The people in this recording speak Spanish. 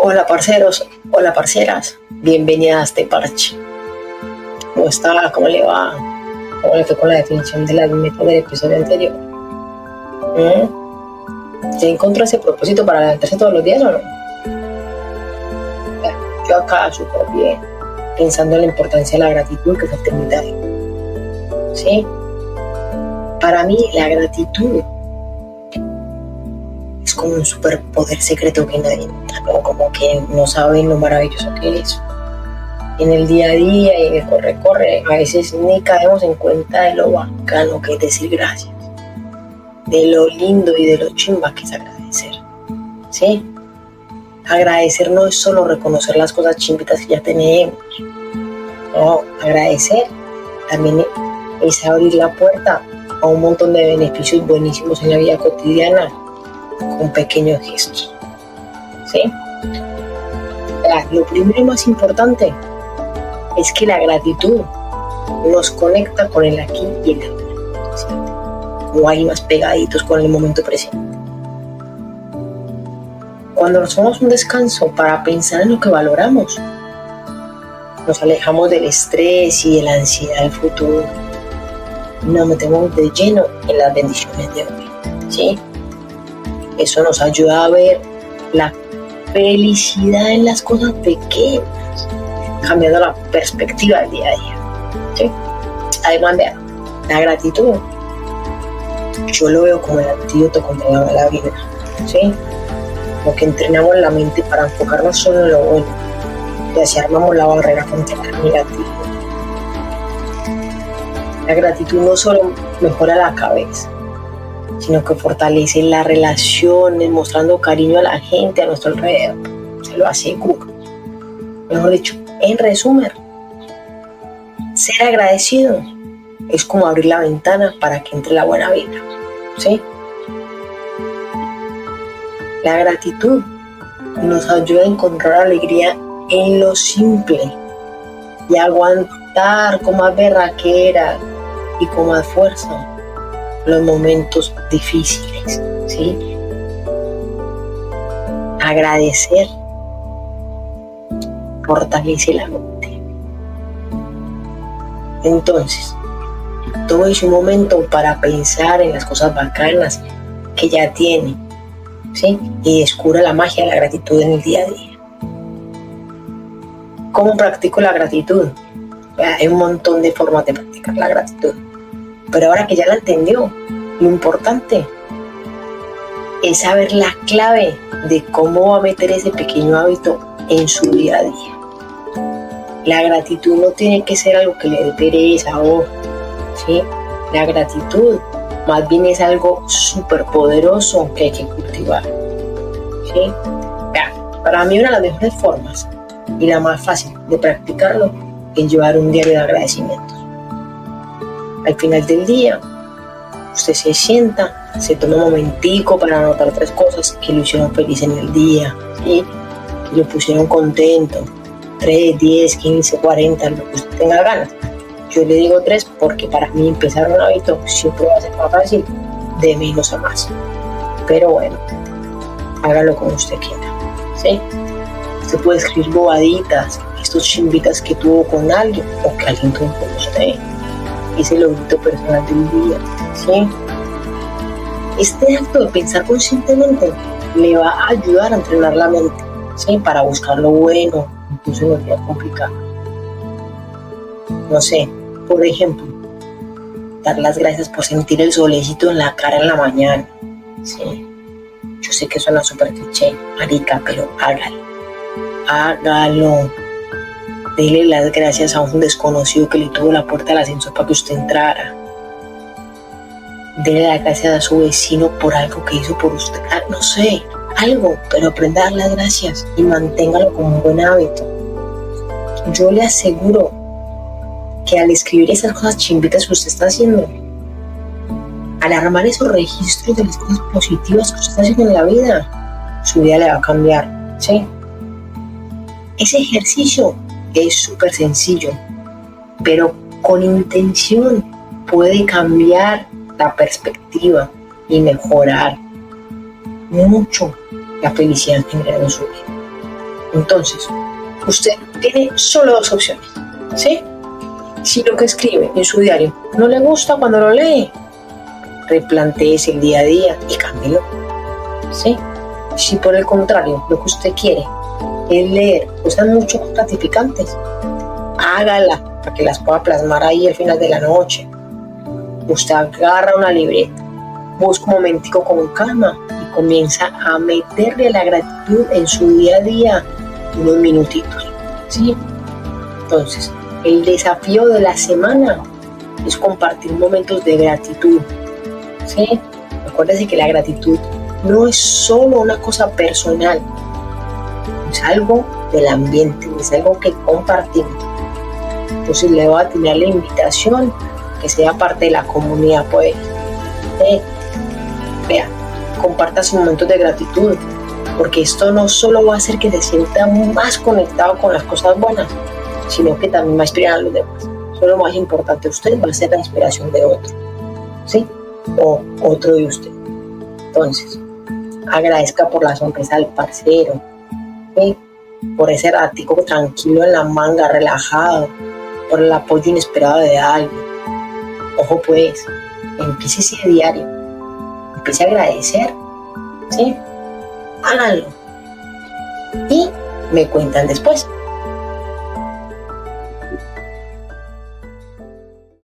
Hola parceros, hola parceras, bienvenidas a este parche. ¿Cómo está? ¿Cómo le va? ¿Cómo le fue con la definición de las metas del episodio anterior? ¿Mm? ¿Se encontró ese propósito para levantarse todos los días o no? Yo acá súper bien, pensando en la importancia de la gratitud que se termina. ¿Sí? Para mí la gratitud como un superpoder secreto que nadie ¿no? como que no saben lo maravilloso que es. En el día a día y en el corre-corre, a veces ni caemos en cuenta de lo bacano que es decir gracias, de lo lindo y de lo chimba que es agradecer. ¿Sí? Agradecer no es solo reconocer las cosas chimbitas que ya tenemos. No, agradecer también es abrir la puerta a un montón de beneficios buenísimos en la vida cotidiana con pequeños gestos. ¿Sí? Lo primero y más importante es que la gratitud nos conecta con el aquí y el ahora. No hay más pegaditos con el momento presente. Cuando nos tomamos un descanso para pensar en lo que valoramos, nos alejamos del estrés y de la ansiedad del futuro. Nos metemos de lleno en las bendiciones de hoy. ¿sí? Eso nos ayuda a ver la felicidad en las cosas pequeñas, cambiando la perspectiva del día a día. Además, de la gratitud, yo lo veo como el antídoto contra la vida. ¿sí? Entrenamos la mente para enfocarnos solo en lo bueno y así armamos la barrera contra la negativa. La gratitud no solo mejora la cabeza, sino que fortalece las relaciones, mostrando cariño a la gente a nuestro alrededor. Se lo aseguro. Mejor dicho, en resumen, ser agradecido es como abrir la ventana para que entre la buena vida. ¿Sí? La gratitud nos ayuda a encontrar alegría en lo simple y aguantar con más berraquera y con más fuerza los momentos difíciles, ¿sí? Agradecer fortalece la mente. Entonces, tómese un momento para pensar en las cosas bacanas que ya tiene, ¿sí? Y descubra la magia de la gratitud en el día a día. ¿Cómo practico la gratitud? Hay un montón de formas de practicar la gratitud pero ahora que ya la entendió, lo importante es saber la clave de cómo va a meter ese pequeño hábito en su día a día. La gratitud no tiene que ser algo que le dé pereza o, ¿sí? La gratitud más bien es algo súper poderoso que hay que cultivar. ¿sí? para mí una de las mejores formas y la más fácil de practicarlo es llevar un diario de agradecimientos al final del día, usted se sienta, se toma un momentico para anotar tres cosas que lo hicieron feliz en el día, y lo pusieron contento. 3, 10, 15, 40, lo que usted tenga ganas. Yo le digo tres porque para mí empezar un hábito siempre va a ser más fácil, de menos a más. Pero bueno, hágalo como usted quiera. ¿sí? Usted puede escribir bobaditas, estos chimbitas que tuvo con alguien o que alguien tuvo con usted es el personal del día. ¿sí? Este acto de pensar conscientemente le va a ayudar a entrenar la mente ¿sí? para buscar lo bueno, incluso en los días. No sé, por ejemplo, dar las gracias por sentir el solecito en la cara en la mañana. ¿sí? Yo sé que suena súper cliché, marica, pero hágalo. Hágalo Dele las gracias a un desconocido que le tuvo la puerta del ascensor para que usted entrara. Dele las gracias a su vecino por algo que hizo por usted. Ah, no sé, algo, pero aprenda a dar las gracias y manténgalo como un buen hábito. Yo le aseguro que al escribir esas cosas chimbitas que usted está haciendo, al armar esos registros de las cosas positivas que usted está haciendo en la vida, su vida le va a cambiar. ¿sí? Ese ejercicio es súper sencillo, pero con intención puede cambiar la perspectiva y mejorar mucho la felicidad general en su vida. Entonces, usted tiene solo dos opciones, ¿sí? Si lo que escribe en su diario no le gusta cuando lo lee, replanteese el día a día y cámbielo, ¿sí? Si por el contrario lo que usted quiere es leer cosas mucho gratificantes, hágala para que las pueda plasmar ahí al final de la noche. Usted agarra una libreta, busca un momentico con calma y comienza a meterle la gratitud en su día a día unos minutitos. ¿sí? Entonces, el desafío de la semana es compartir momentos de gratitud. ¿sí? Acuérdense que la gratitud no es solo una cosa personal, es algo del ambiente, es algo que compartimos. Entonces le voy a tener la invitación que sea parte de la comunidad, pues. ¿sí? Vea, comparta sus momentos de gratitud, porque esto no solo va a hacer que se sienta más conectado con las cosas buenas, sino que también va a inspirar a los demás. Eso es lo más importante. Usted va a ser la inspiración de otro, ¿sí? O otro de usted. Entonces, agradezca por la sonrisa del parcero, por ese ratico tranquilo en la manga, relajado, por el apoyo inesperado de alguien. Ojo pues, empiece ese diario, empiece a agradecer, ¿sí? háganlo. Y me cuentan después.